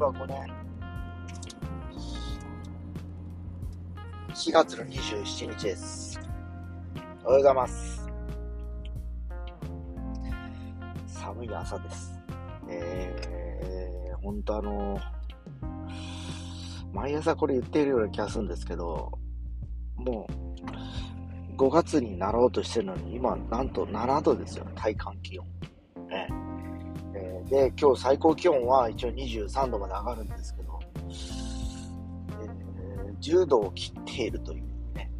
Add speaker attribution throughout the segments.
Speaker 1: 和5年4月の27日です。おはようございます。寒い朝です。えー、ほんとあの毎朝これ言っているような気がするんですけど、もう5月になろうとしてるのに、今なんと7度ですよ、体感気温。で、今日最高気温は一応23度まで上がるんですけど、えー、10度を切っているというね、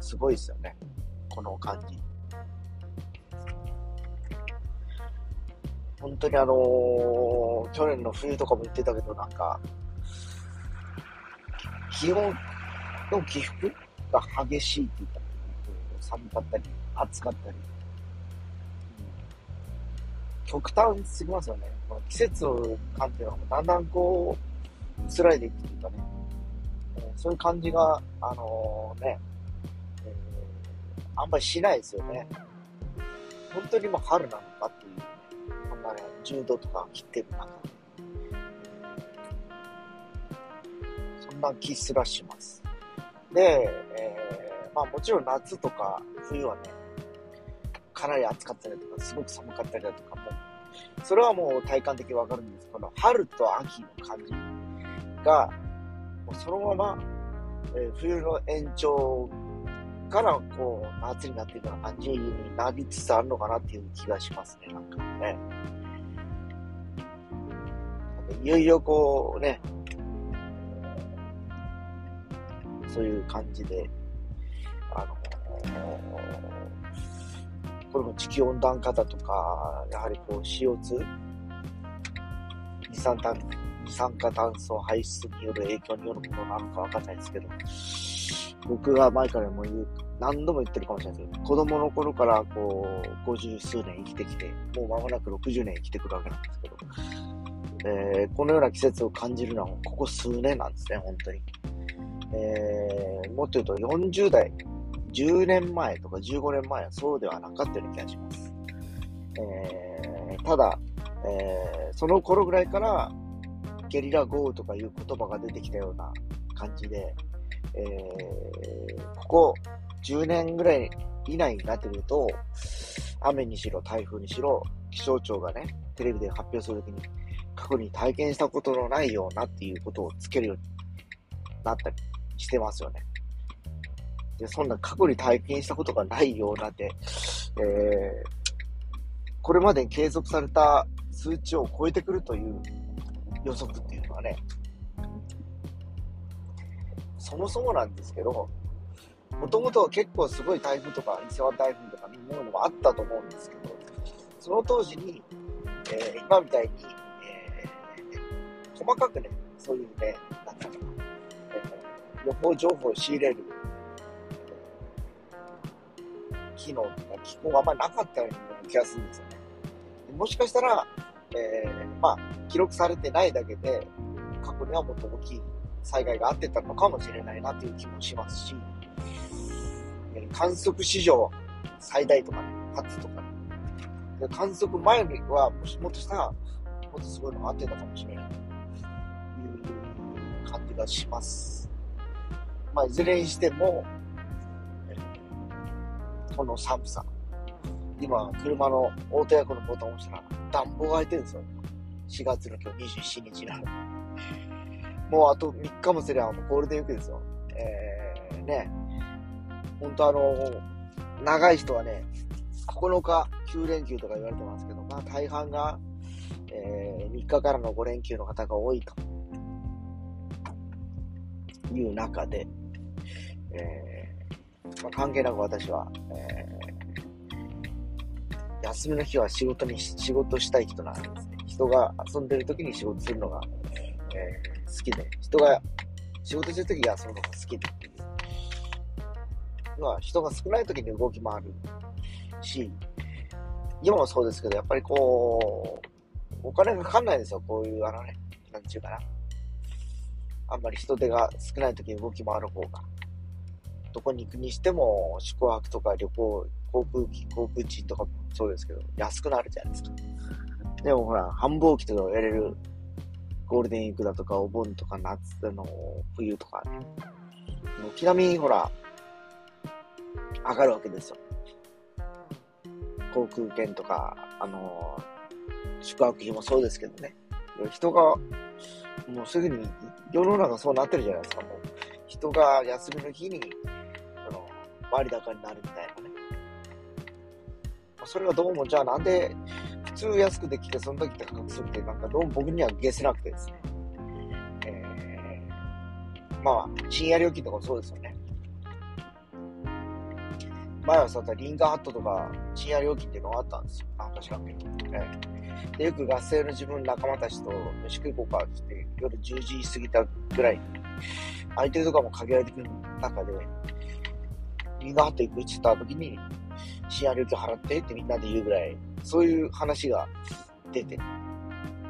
Speaker 1: すごいですよね、この感じ。本当にあのー、去年の冬とかも言ってたけど、なんか、気温の起伏が激しいっていうか、寒かったり、暑かったり、極端すぎますよね。この季節感っていうのはだんだんこう、辛いでいくというかね、えー、そういう感じが、あのー、ね、えー、あんまりしないですよね。本当にもう春なのかっていう、こんなね、10度とか切ってる中そんな気すらします。で、えー、まあもちろん夏とか冬はね、かなり暑かったりとか、すごく寒かったりだとかも、それはもう体感的にわかるんです。この春と秋の感じが、もうそのまま、えー、冬の延長からこう夏になっていくような感じになりつつあるのかなっていう気がしますね、なんかね。いよいよこうね、そういう感じで、あのこれも地球温暖化だとか、やはりこう CO2、二酸炭二酸化炭素排出による影響によるものなのかわかんないですけど、僕が前からも言う、何度も言ってるかもしれないですけど、子供の頃からこう、50数年生きてきて、もう間もなく60年生きてくるわけなんですけど、えー、このような季節を感じるのはここ数年なんですね、本当に。えー、もっと言うと40代、10年前とか15年前はそうではなかったような気がします。えー、ただ、えー、その頃ぐらいからゲリラ豪雨とかいう言葉が出てきたような感じで、えー、ここ10年ぐらい以内になってくると、雨にしろ、台風にしろ、気象庁がね、テレビで発表するときに、過去に体験したことのないようなっていうことをつけるようになったりしてますよね。で、そんな過去に体験したことがないようなで、えー、これまでに継続された数値を超えてくるという予測っていうのはね、そもそもなんですけど、もともと結構すごい台風とか、伊勢湾台風とか、みんなのもあったと思うんですけど、その当時に、えー、今みたいに、えー、細かくね、そういうね、なんか、えー、予報情報を仕入れる機能とか機構があんまりなかったような気がするんですよね。もしかしたら、えー、まあ、記録されてないだけで、過去にはもっと大きい災害があってたのかもしれないなという気もしますし、観測史上最大とかね、初とかね、観測前にはもしもっとしたら、もっとすごいのがあってたかもしれないという感じがします。まあ、いずれにしても、この寒さ。今、車のオートエアコンのボタンを押したら暖房が開いてるんですよ。4月の今日27日なの。もうあと3日もすればもうゴールデンウィークですよ。えー、ね。ほんとあの、長い人はね、9日9連休とか言われてますけど、まあ大半が、えー、3日からの5連休の方が多いという中で、えーまあ、関係なく私は、えー、休みの日は仕事に、仕事したい人なんですね。人が遊んでる時に仕事するのが、えー、好きで、人が仕事してる時に遊ぶのが好きでっていう。まあ、人が少ない時に動き回るし、今もそうですけど、やっぱりこう、お金がかかんないですよ、こういう、あのね、なんちゅうかな。あんまり人手が少ない時に動き回る方が。どこに行くにしても、宿泊とか旅行、航空機、航空賃とかもそうですけど、安くなるじゃないですか。でもほら、繁忙期とかやれるゴールデンウィークだとか、お盆とか夏、の、冬とかね、軒並みほら、上がるわけですよ。航空券とか、あの、宿泊費もそうですけどね。人が、もうすぐに、世の中そうなってるじゃないですか、もう。人が休みの日に、割高になるみたいなね。それがどうも、じゃあなんで、普通安くできて、その時高くするって、なんかどうも僕には消せなくてですね。えー、まあ、深夜料金とかもそうですよね。前はさ、リンガーハットとか、深夜料金っていうのがあったんですよ。なんか知らんけど。えー、で、よく学生の自分仲間たちと飯食い行こうかってって、夜10時過ぎたぐらいに、相手とかも限られてくる中で、リンガーハット行くって言った時に、深夜料金払ってってみんなで言うぐらい、そういう話が出て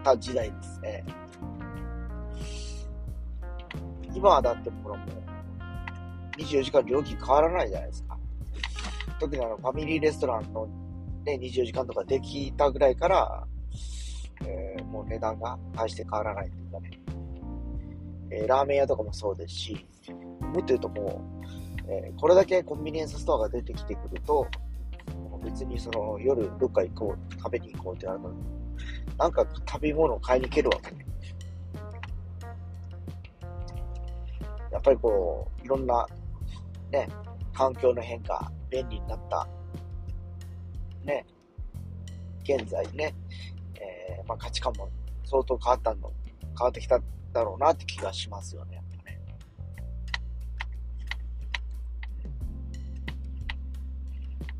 Speaker 1: た時代ですね。今はだってもう、24時間料金変わらないじゃないですか。特にあの、ファミリーレストランのね、24時間とかできたぐらいから、えー、もう値段が大して変わらないというかね。えー、ラーメン屋とかもそうですし、もっと言うともう、えー、これだけコンビニエンスストアが出てきてくると、別にその夜どっか行こう、食べに行こうってなると、なんか食べ物を買いに行けるわけ。やっぱりこう、いろんな、ね、環境の変化、便利になった、ね、現在ね、えー、まあ、価値観も相当変わったの、変わってきただろうなって気がしますよね、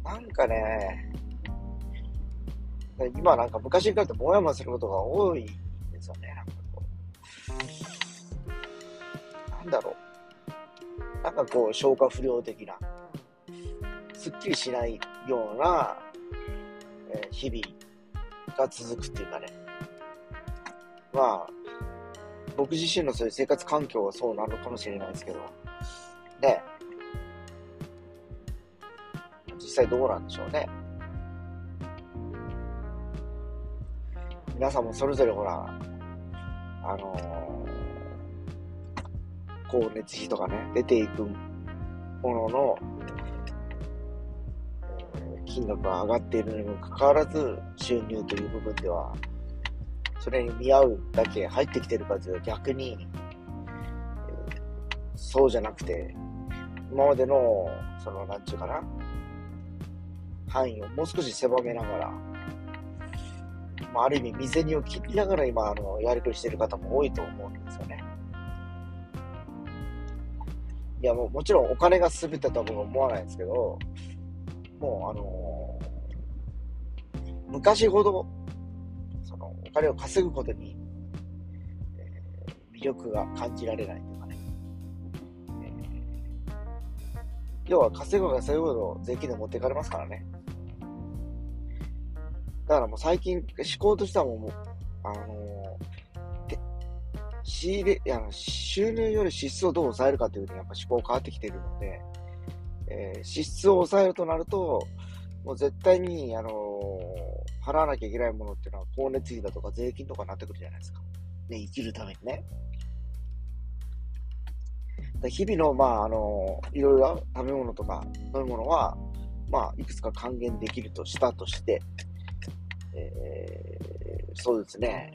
Speaker 1: なんかね、今なんか昔に比べてもやもやすることが多いんですよね、なんかこう。なんだろう。なんかこう、消化不良的な、すっきりしないような、え、日々が続くっていうかね。まあ、僕自身のそういう生活環境はそうなのかもしれないですけど、ね。際どうなんでしょうね。皆さんもそれぞれほら、あのー、光熱費とかね、出ていくものの、え、金額が上がっているにもかかわらず、収入という部分では、それに見合うだけ入ってきてるかというと逆に、そうじゃなくて、今までの、その、なんちゅうかな、範囲をもう少し狭めながら、まあ、ある意味、未銭を切りながら今、あの、やりくりしている方も多いと思うんですよね。いや、もう、もちろんお金が全てとは僕は思わないんですけど、もう、あのー、昔ほど、その、お金を稼ぐことに、えー、魅力が感じられないというかね。えー、要は、稼ぐが稼ぐほど税金で持っていかれますからね。だからもう最近、思考としてはもう、あのー、仕入れ、あの、収入より支出をどう抑えるかというふうにやっぱ思考変わってきているので、えー、支出を抑えるとなると、もう絶対に、あのー、払わなきゃいけないものっていうのは、光熱費だとか税金とかになってくるじゃないですか。ね、生きるためにね。日々の、まあ、あのいろいろ食べ物とか飲み物は、まあ、いくつか還元できるとしたとして、えー、そうですね。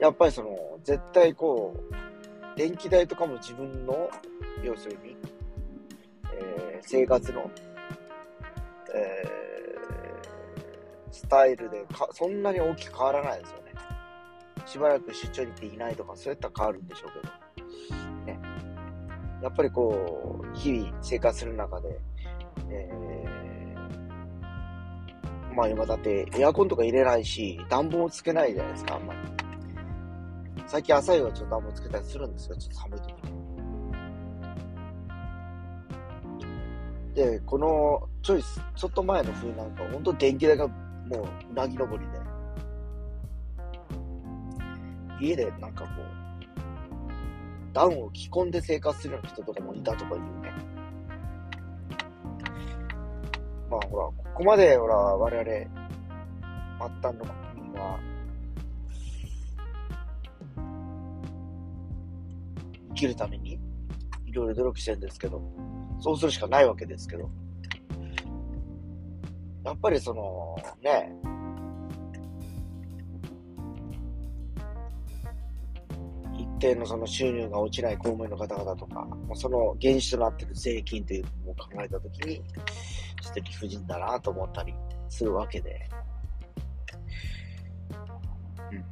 Speaker 1: やっぱりその、絶対こう、電気代とかも自分の、要するに、えー、生活の、えー、スタイルでか、そんなに大きく変わらないですよね。しばらく出張に行っていないとか、そういったら変わるんでしょうけど。ね。やっぱりこう、日々生活する中で、えーまあ今だってエアコンとか入れないし、暖房つけないじゃないですか、あんまり。最近朝夕はちょっと暖房つけたりするんですよ、ちょっと寒い時に。で、このちょい、ちょっと前の冬なんか、本当電気代がもううなぎ登りで。家でなんかこう、ダウンを着込んで生活するような人とかもいたとかいうね。まあほら、ここまでほら、我々、末端の国民は、生きるために、いろいろ努力してるんですけど、そうするしかないわけですけど、やっぱりその、ね、一定のその収入が落ちない公務員の方々とか、その原資となっている税金というのを考えたときに、ちょっと理不尽だなと思ったりするわけで、うん。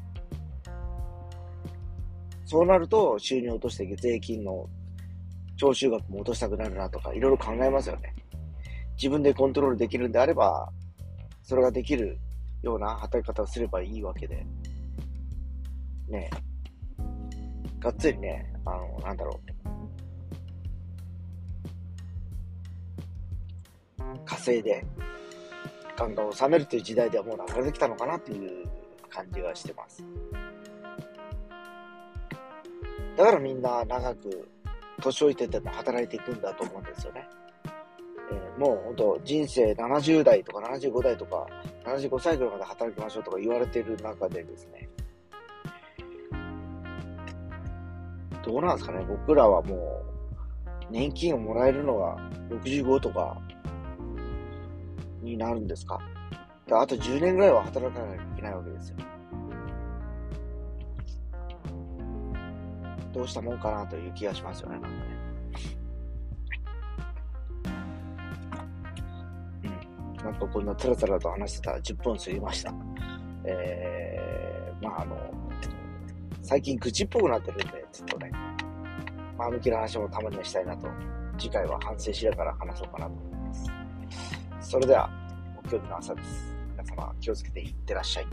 Speaker 1: そうなると、収入を落として税金の徴収額も落としたくなるなとか、いろいろ考えますよね。自分でコントロールできるんであれば、それができるような働き方をすればいいわけで、ねがっつりね、あの、なんだろう、稼いで、ガンガン収めるという時代ではもう流れてきたのかなっていう感じがしてます。だからみんな長く年老いてても働いていくんだと思うんですよね。えー、もう本当人生70代とか75代とか75歳ぐらいまで働きましょうとか言われている中でですね、どうなんですかね、僕らはもう年金をもらえるのが65とかになるんですか？あと10年ぐらいは働かなきゃいけないわけですよ。どうしたもんかなという気がしますよね、なんかね。うん。なんかこんなつらつらと話してたら10分過ぎました。えー、まああの、最近愚痴っぽくなってるんで、ちょっとね、前向きな話もたまにはしたいなと、次回は反省しながら話そうかなと思います。それでは、木曜日の朝です。皆様気をつけていってらっしゃい。